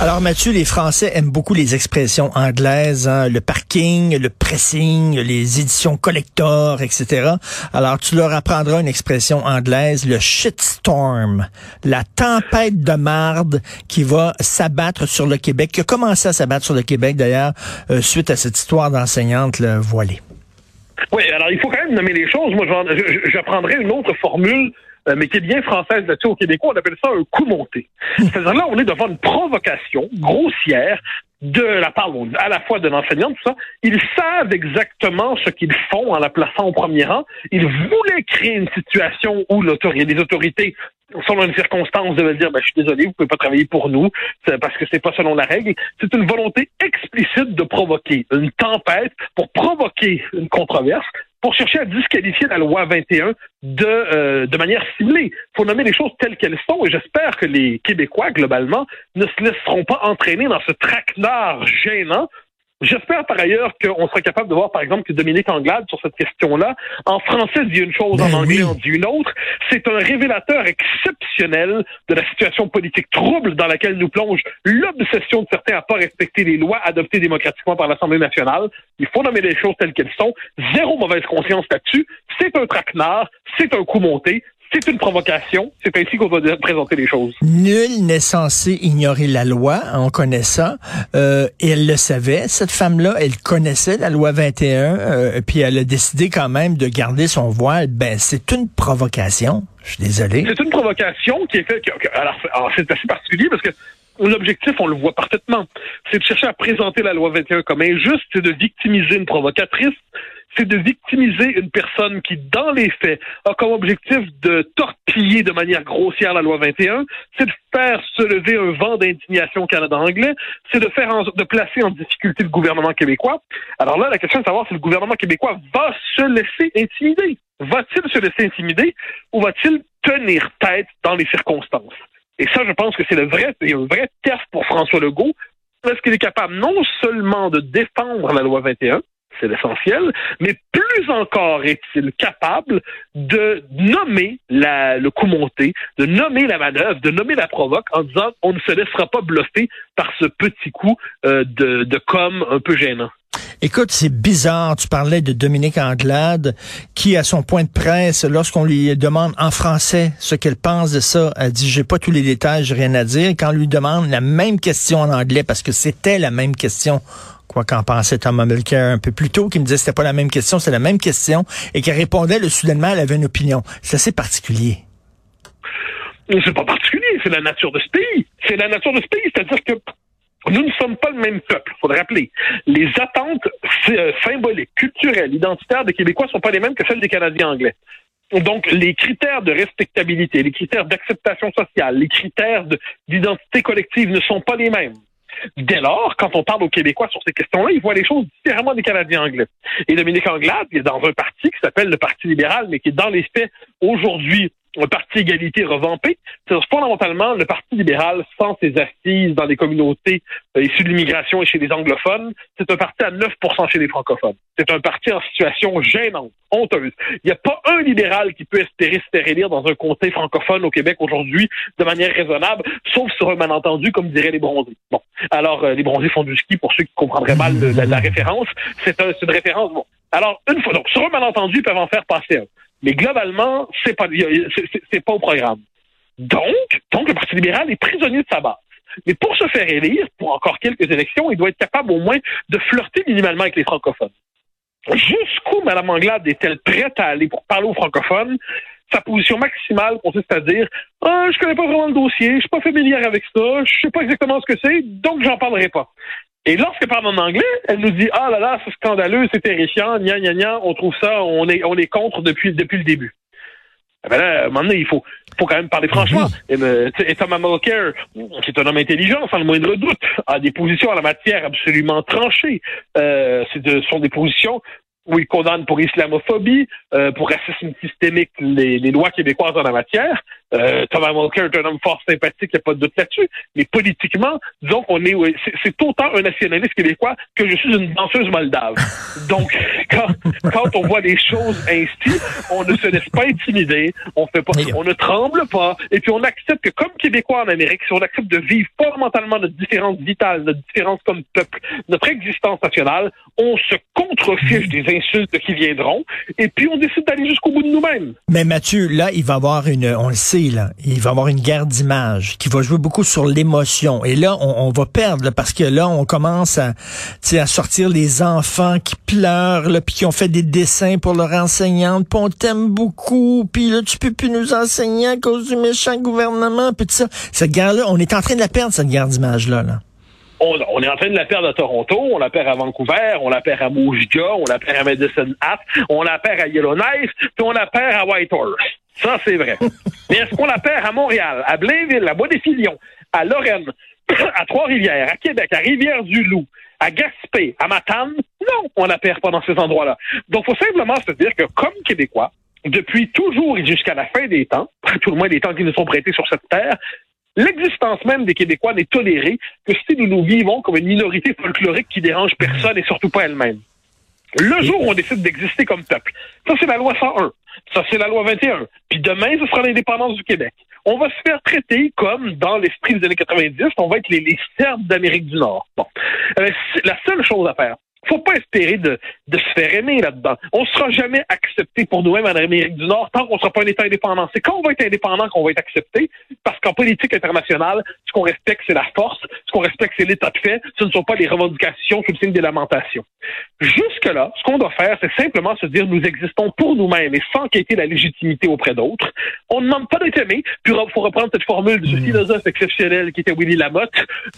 Alors Mathieu, les Français aiment beaucoup les expressions anglaises, hein, le parking, le pressing, les éditions collector, etc. Alors tu leur apprendras une expression anglaise, le shitstorm, la tempête de marde qui va s'abattre sur le Québec, qui a commencé à s'abattre sur le Québec d'ailleurs euh, suite à cette histoire d'enseignante voilée. Oui, alors il faut quand même nommer les choses. Moi, j'apprendrai une autre formule mais qui est bien française là-dessus au Québécois, on appelle ça un coup monté. C'est-à-dire là, on est devant une provocation grossière de la part à la fois de l'enseignant, tout ça. Ils savent exactement ce qu'ils font en la plaçant au premier rang. Ils voulaient créer une situation où les autorités selon une circonstance, devaient dire ben, je suis désolé, vous pouvez pas travailler pour nous parce que c'est pas selon la règle. C'est une volonté explicite de provoquer une tempête pour provoquer une controverse pour chercher à disqualifier la loi 21 de, euh, de manière ciblée. Il faut nommer les choses telles qu'elles sont et j'espère que les Québécois, globalement, ne se laisseront pas entraîner dans ce traquenard gênant J'espère par ailleurs qu'on sera capable de voir, par exemple, que Dominique Anglade, sur cette question-là, en français dit une chose, en ben anglais en dit une autre. C'est un révélateur exceptionnel de la situation politique trouble dans laquelle nous plonge l'obsession de certains à pas respecter les lois adoptées démocratiquement par l'Assemblée nationale. Il faut nommer les choses telles qu'elles sont. Zéro mauvaise conscience là-dessus. C'est un traquenard, c'est un coup monté, c'est une provocation. C'est ainsi qu'on doit présenter les choses. Nul n'est censé ignorer la loi. On connaît ça. Euh, et elle le savait. Cette femme-là, elle connaissait la loi 21. Euh, puis elle a décidé quand même de garder son voile. Ben, c'est une provocation. Je suis désolé. C'est une provocation qui est faite. Alors, c'est assez particulier parce que L'objectif, on le voit parfaitement, c'est de chercher à présenter la loi 21 comme injuste, c'est de victimiser une provocatrice, c'est de victimiser une personne qui, dans les faits, a comme objectif de torpiller de manière grossière la loi 21, c'est de faire se lever un vent d'indignation au Canada anglais, c'est de faire de placer en difficulté le gouvernement québécois. Alors là, la question est de savoir si le gouvernement québécois va se laisser intimider. Va-t-il se laisser intimider ou va-t-il tenir tête dans les circonstances? Et ça, je pense que c'est le vrai, il un vrai test pour François Legault. Est-ce qu'il est capable non seulement de défendre la loi 21, c'est l'essentiel, mais plus encore est-il capable de nommer le coup monté, de nommer la manœuvre, de nommer la provoque en disant on ne se laissera pas bluffer par ce petit coup euh, de, com un peu gênant. Écoute, c'est bizarre. Tu parlais de Dominique Anglade, qui, à son point de presse, lorsqu'on lui demande en français ce qu'elle pense de ça, elle dit, j'ai pas tous les détails, j'ai rien à dire. quand on lui demande la même question en anglais, parce que c'était la même question, quoi qu'en pensait Thomas Mulcair un peu plus tôt, qui me disait que c'était pas la même question, c'est la même question, et qui répondait, le soudainement, elle avait une opinion. C'est assez particulier. C'est pas particulier, c'est la nature de ce pays. C'est la nature de ce pays, c'est-à-dire que nous ne sommes pas le même peuple, faut le rappeler. Les attentes euh, symboliques, culturelles, identitaires des Québécois sont pas les mêmes que celles des Canadiens anglais. Donc, les critères de respectabilité, les critères d'acceptation sociale, les critères d'identité collective ne sont pas les mêmes. Dès lors, quand on parle aux Québécois sur ces questions-là, ils voient les choses différemment des Canadiens anglais. Et Dominique Anglade, il est dans un parti qui s'appelle le Parti libéral, mais qui est dans les faits aujourd'hui un parti égalité revampé. C'est fondamentalement le Parti libéral sans ses assises dans les communautés euh, issues de l'immigration et chez les anglophones. C'est un parti à 9% chez les francophones. C'est un parti en situation gênante, honteuse. Il n'y a pas un libéral qui peut espérer se faire élire dans un comté francophone au Québec aujourd'hui de manière raisonnable, sauf sur un malentendu, comme diraient les bronzés. Bon. Alors, euh, les bronzés font du ski pour ceux qui comprendraient mal la, référence. C'est un, une référence. Bon. Alors, une fois, donc, sur un malentendu, ils peuvent en faire passer un. Mais globalement, c'est pas, c'est pas au programme. Donc, donc, le Parti libéral est prisonnier de sa base. Mais pour se faire élire, pour encore quelques élections, il doit être capable au moins de flirter minimalement avec les francophones. Jusqu'où Mme Anglade est-elle prête à aller pour parler aux francophones? Sa position maximale consiste à dire ah, je connais pas vraiment le dossier, je suis pas familière avec ça, je sais pas exactement ce que c'est, donc j'en parlerai pas. Et lorsqu'elle parle en anglais, elle nous dit ah là là, c'est scandaleux, c'est terrifiant, gna gna gna, on trouve ça, on est on est contre depuis depuis le début. Eh ben là, à un moment donné, il faut, faut quand même parler franchement. Et, et Thomas Mulcair, qui est un homme intelligent, sans le moindre doute, a des positions en la matière absolument tranchées. Euh, ce sont des positions où il condamne pour islamophobie, euh, pour racisme systémique les, les, lois québécoises en la matière. Euh, Thomas Mulcair est un homme fort sympathique, il n'y a pas de doute là-dessus. Mais politiquement, disons qu'on est, c'est autant un nationaliste québécois que je suis une danseuse moldave. Donc, quand, quand on voit les choses ainsi, on ne se laisse pas intimider, on fait pas, on ne tremble pas, et puis on accepte que comme Québécois en Amérique, si on accepte de vivre fondamentalement notre différence vitale, notre différence comme peuple, notre existence nationale, on se contrefiche des insultes qui viendront, et puis on décide d'aller jusqu'au bout de nous-mêmes. Mais Mathieu, là, il va y avoir une, on le sait, là, il va avoir une guerre d'image qui va jouer beaucoup sur l'émotion. Et là, on, va perdre, parce que là, on commence à, à sortir les enfants qui pleurent, là, puis qui ont fait des dessins pour leur enseignante, puis on t'aime beaucoup, puis là, tu peux plus nous enseigner à cause du méchant gouvernement, puis ça. Cette guerre-là, on est en train de la perdre, cette guerre d'image-là. Là on, est en train de la perdre à Toronto, on la perd à Vancouver, on la perd à Moujga, on la perd à Medicine Hat, on la perd à Yellowknife, puis on la perd à Whitehorse. Ça, c'est vrai. Mais est-ce qu'on la perd à Montréal, à Blainville, à Bois-des-Filions, à Lorraine, à Trois-Rivières, à Québec, à Rivière-du-Loup, à Gaspé, à Matane? Non, on la perd pas dans ces endroits-là. Donc, faut simplement se dire que comme Québécois, depuis toujours et jusqu'à la fin des temps, tout le moins des temps qui nous sont prêtés sur cette terre, L'existence même des Québécois n'est tolérée que si nous nous vivons comme une minorité folklorique qui dérange personne et surtout pas elle-même. Le jour où on décide d'exister comme peuple, ça c'est la loi 101, ça c'est la loi 21, puis demain ce sera l'indépendance du Québec. On va se faire traiter comme dans l'esprit des années 90, on va être les, les Serbes d'Amérique du Nord. Bon, euh, la seule chose à faire, faut pas espérer de, de se faire aimer là-dedans. On sera jamais accepté pour nous-mêmes en Amérique du Nord tant qu'on sera pas un État indépendant. C'est quand on va être indépendant qu'on va être accepté, parce qu'en politique internationale, ce qu'on respecte, c'est la force, ce qu'on respecte, c'est l'état de fait, ce ne sont pas les revendications sous le signe des lamentations. Jusque-là, ce qu'on doit faire, c'est simplement se dire nous existons pour nous-mêmes et sans quitter la légitimité auprès d'autres. On ne demande pas d'être aimé, puis il faut reprendre cette formule du hmm. philosophe exceptionnel qui était Willy Lamotte.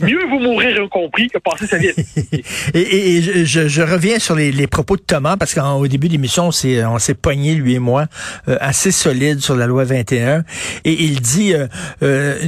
Mieux vous mourir incompris que passer sa vie et, et je, reviens sur les, propos de Thomas parce qu'au début de l'émission, on s'est, on lui et moi, euh, assez solide sur la loi 21. Et il dit, euh, euh,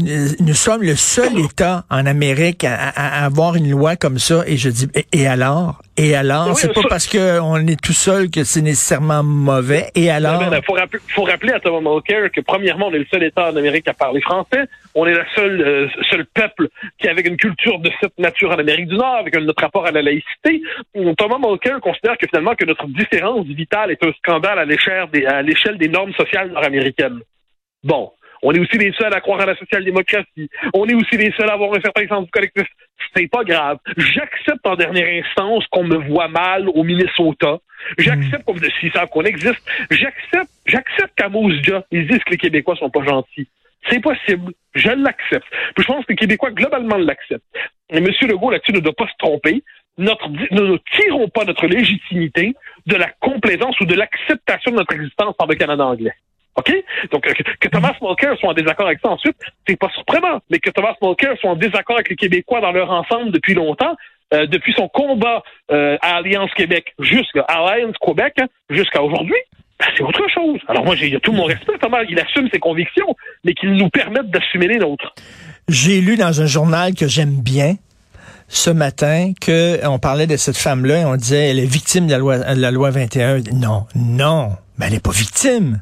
nous sommes le seul État en Amérique à, avoir une loi comme ça. Et je dis, et, alors? Et alors? c'est pas parce qu'on est tout seul que c'est nécessairement mauvais. Et alors? Il faut, faut, rappeler à Thomas Mulcair que premièrement, on est le seul État en Amérique à parler français. On est le seul, seul peuple qui, avec une culture de cette nature en Amérique du Nord, avec notre rapport à la laïcité, Thomas Mulcair considère que finalement que notre différence vitale est un scandale à l'échelle des, à l'échelle des normes sociales nord-américaines. Bon. On est aussi les seuls à croire à la social-démocratie. On est aussi les seuls à avoir un certain sens du collectif. C'est pas grave. J'accepte en dernière instance qu'on me voit mal au Minnesota. J'accepte qu'on me ça qu'on existe. J'accepte, j'accepte qu'à Mousja, ils disent que les Québécois sont pas gentils. C'est possible. Je l'accepte. je pense que les Québécois, globalement, l'acceptent. Et M. Legault, là-dessus, ne doit pas se tromper notre, nous ne tirons pas notre légitimité de la complaisance ou de l'acceptation de notre existence par le Canada anglais. OK? Donc, que, Thomas Mulcair soit en désaccord avec ça ensuite, c'est pas surprenant. Mais que Thomas Mulcair soit en désaccord avec les Québécois dans leur ensemble depuis longtemps, euh, depuis son combat euh, à Alliance Québec jusqu'à Alliance Québec, jusqu'à aujourd'hui, ben, c'est autre chose. Alors moi, j'ai tout mon respect, Thomas. Il assume ses convictions, mais qu'il nous permette d'assumer les nôtres. J'ai lu dans un journal que j'aime bien, ce matin que on parlait de cette femme-là et on disait elle est victime de la loi, de la loi 21. Non, non, mais elle n'est pas victime.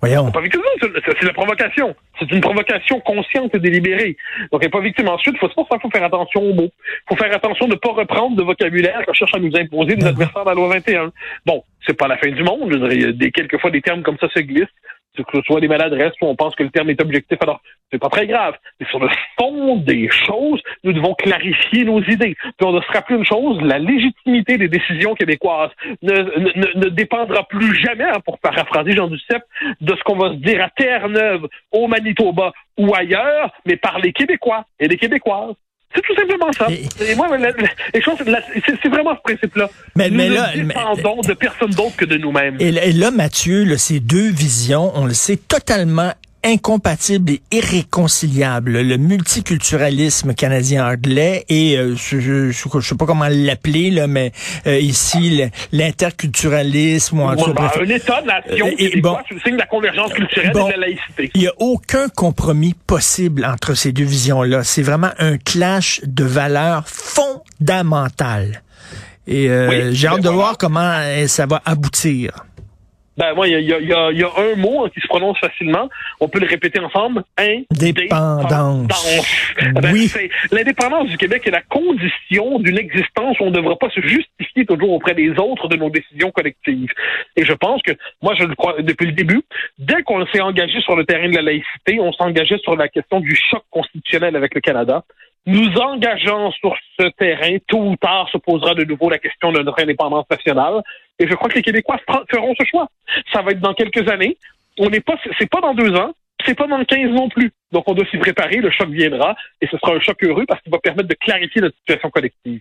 Voyons. Pas victime, c'est la provocation. C'est une provocation consciente et délibérée. Donc, elle n'est pas victime. Ensuite, faut, c'est faut faire attention aux mots. Il faut faire attention de ne pas reprendre de vocabulaire qu'on cherche à nous imposer nos adversaires de la loi 21. Bon, c'est pas la fin du monde. Je dirais, des, quelquefois des termes comme ça se glissent que ce soit des maladresses où on pense que le terme est objectif. Alors, c'est pas très grave. Mais sur le fond des choses, nous devons clarifier nos idées. Puis on doit se rappeler une chose, la légitimité des décisions québécoises ne, ne, ne dépendra plus jamais, hein, pour paraphraser Jean Duceppe, de ce qu'on va se dire à Terre-Neuve, au Manitoba ou ailleurs, mais par les Québécois et les Québécoises. C'est tout simplement ça. Et, moi, c'est vraiment ce principe-là. Mais, nous dépendons de personne d'autre que de nous-mêmes. Et, là, Mathieu, ces deux visions, on le sait, totalement incompatible et irréconciliable. Le multiculturalisme canadien-anglais et euh, je, ne sais pas comment l'appeler là, mais euh, ici l'interculturalisme. un État-nation euh, bon, le signe de la convergence culturelle et de la laïcité. Il y a aucun compromis possible entre ces deux visions-là. C'est vraiment un clash de valeurs fondamentales. Et euh, Oui, j'ai hâte de voir comment euh, ça va aboutir. Ben moi, il y y, y, y a un mot hein, qui se prononce facilement. On peut le répéter ensemble. Dépendance. Ben, Oui. L'indépendance du Québec est la condition d'une existence où on ne devra pas se justifier toujours auprès des autres de nos décisions collectives. Et je pense que, moi, je le crois depuis le début, dès qu'on s'est engagé sur le terrain de la laïcité, on s'engageait sur la question du choc constitutionnel avec le Canada. Nous engageant sur ce terrain, tôt ou tard se posera de nouveau la question de notre indépendance nationale. Et je crois que les Québécois feront ce choix. Ça va être dans quelques années. On n'est pas, c'est pas dans deux ans, c'est pas dans 15 non plus. Donc on doit s'y préparer, le choc viendra, et ce sera un choc heureux parce qu'il va permettre de clarifier notre situation collective.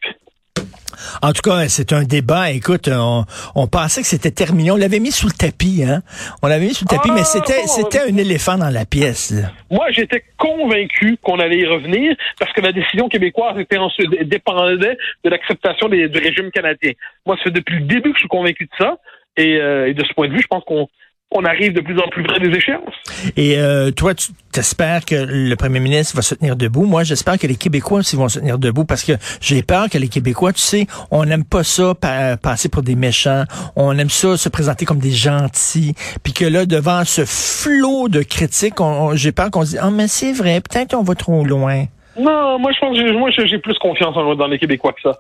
En tout cas, c'est un débat. Écoute, on, on pensait que c'était terminé. On l'avait mis sous le tapis, hein. On l'avait mis sous le tapis, Ah, mais c'était bon, c'était un éléphant dans la pièce. là. Moi, j'étais convaincu qu'on allait y revenir parce que la décision québécoise était dépendait de l'acceptation du régime canadien. Moi, c'est depuis le début que je suis convaincu de ça. Et, euh, et de ce point de vue, je pense qu'on on arrive de plus en plus près des échéances. Et euh, toi, tu espères que le premier ministre va se tenir debout. Moi, j'espère que les Québécois aussi vont se tenir debout parce que j'ai peur que les Québécois, tu sais, on n'aime pas ça pa- passer pour des méchants. On aime ça se présenter comme des gentils. Puis que là, devant ce flot de critiques, on- on- j'ai peur qu'on se dise, ah, mais c'est vrai, peut-être on va trop loin. Non, moi, je pense que j'ai- moi, j'ai j'ai plus confiance en, dans les Québécois que ça.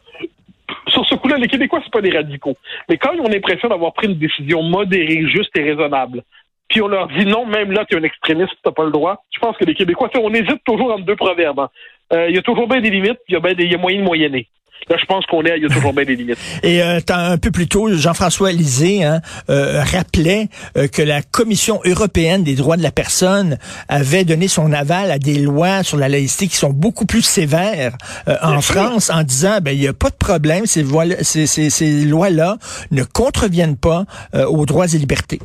Sur ce coup-là, les Québécois, c'est pas des radicaux. Mais quand ils ont l'impression d'avoir pris une décision modérée, juste et raisonnable, puis on leur dit non, même là, tu es un extrémiste, t'as pas le droit, je pense que les Québécois, on hésite toujours entre deux proverbes. hein. Euh, Il y a toujours bien des limites, il y a bien des- y a. Là, je pense qu'on est, il y a toujours bien des limites. Et euh, un peu plus tôt, Jean-François Lisée hein, euh, rappelait euh, que la Commission européenne des droits de la personne avait donné son aval à des lois sur la laïcité qui sont beaucoup plus sévères euh, en sûr. France en disant ben il y a pas de problème, ces, voies- ces, ces, ces lois-là ne contreviennent pas euh, aux droits et libertés.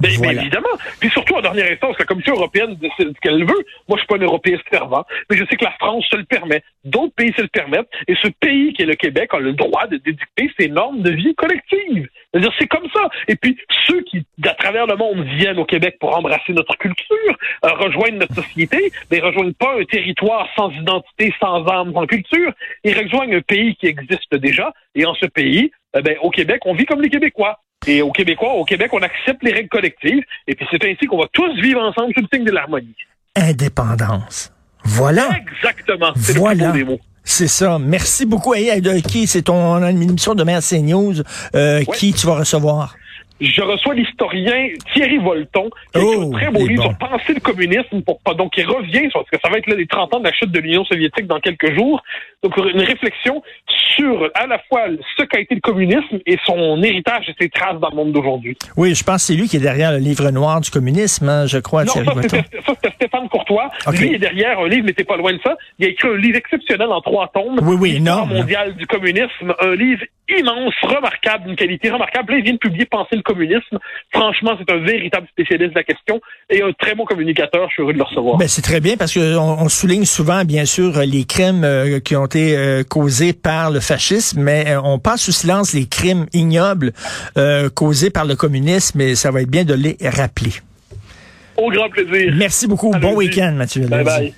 Ben, ben, Voilà. évidemment. Puis surtout, en dernière instance, la Commission européenne décide ce qu'elle veut. Moi, je suis pas un européiste fervent, mais je sais que la France se le permet. D'autres pays se le permettent. Et ce pays qui est le Québec a le droit de dédicter ses normes de vie collective. C'est-à-dire, c'est comme ça. Et puis, ceux qui, à travers le monde, viennent au Québec pour embrasser notre culture, euh, rejoignent notre société, mais rejoignent pas un territoire sans identité, sans âme, sans culture. Ils rejoignent un pays qui existe déjà. Et en ce pays, eh ben, au Québec, on vit comme les Québécois. Et au Québécois, au Québec, on accepte les règles collectives. Et puis c'est ainsi qu'on va tous vivre ensemble sous le signe de l'harmonie. Indépendance. Voilà. Exactement. C'est le Voilà. plus beau des mots. C'est ça. Merci beaucoup. Hey, qui? C'est ton émission demain à CNews. Euh, Ouais. Qui tu vas recevoir? Je reçois l'historien Thierry Volton, qui a écrit Oh, un très beau livre bon. sur penser le communisme, pour pas, donc il revient, sur- parce que ça va être là, les 30 ans de la chute de l'Union soviétique dans quelques jours. Donc une réflexion sur à la fois ce qu'a été le communisme et son héritage et ses traces dans le monde d'aujourd'hui. Oui, je pense que c'est lui qui est derrière le livre noir du communisme, hein, je crois, Non, Thierry ça c'était, ça, c'était Stéphane Courtois. Ok. Lui est derrière un livre, mais t'es pas loin de ça. Il a écrit un livre exceptionnel en trois tomes. Oui, oui, mondiale du communisme. Un livre immense, remarquable, d'une qualité remarquable. Là, il vient de publier Penser le communisme. Franchement, c'est un véritable spécialiste de la question et un très bon communicateur. Je suis heureux de le recevoir. Ben, c'est très bien parce que on, on souligne souvent, bien sûr, les crimes euh, qui ont été euh, causés par le fascisme, mais euh, on passe sous silence les crimes ignobles causés par le communisme, et ça va être bien de les rappeler. Au grand plaisir. Merci beaucoup. Bon week-end, Mathieu. Bye bye.